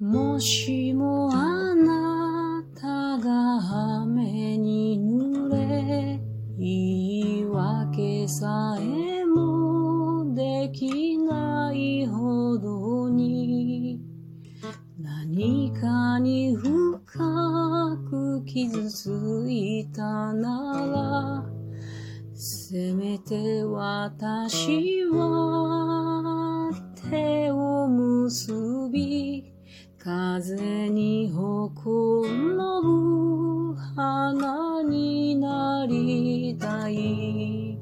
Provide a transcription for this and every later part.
もしもあなたが雨に濡れ、言い訳さえもできないほどに、何かに深く傷ついたなら、せめて私は手を結び、風にほころぶ花になりたい。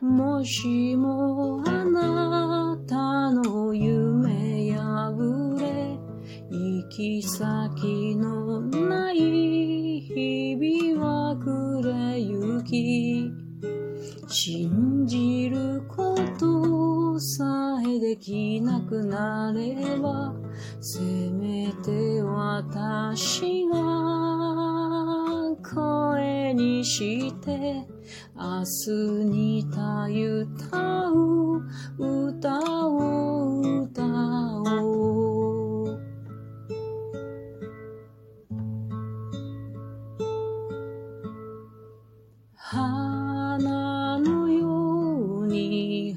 もしもあなたの夢破れ、行き先のない日々は暮れゆき、信じることさえできなくなれば、せめて私が声にして明日にたゆたう歌を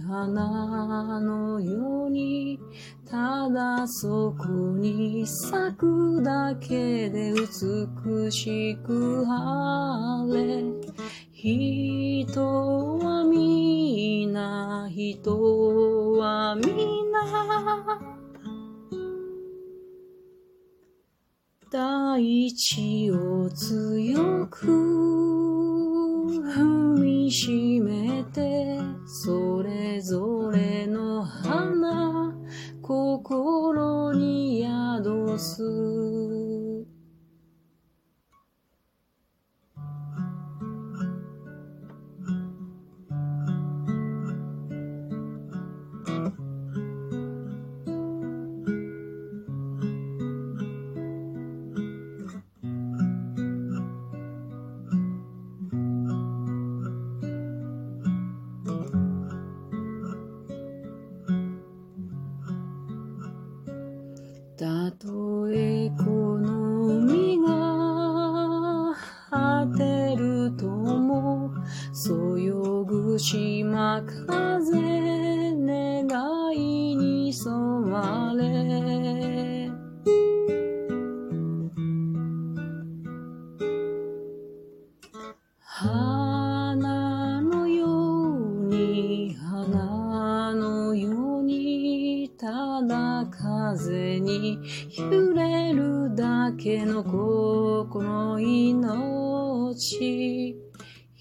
花のようにただそこに咲くだけで美しく晴れ。人はみな人はみな大地を強く心に宿す。風願いに染まれ。花のように花のようにただ風に揺れるだけの心命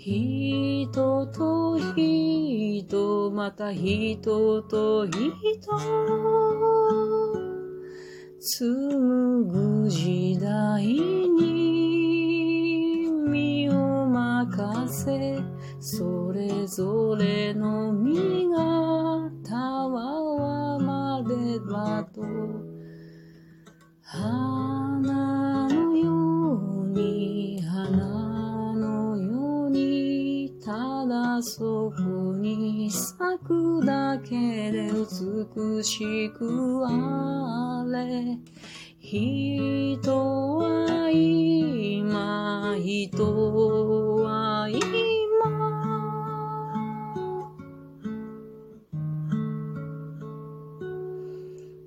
人と人また人と人。紡ぐ時代に身を任せそれぞれの身がたわわまればと。花くだけで美しくあれ。人は今人は今。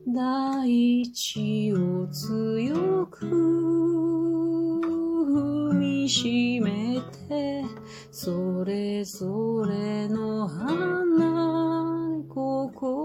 大地を強くみしめてそれぞれの花心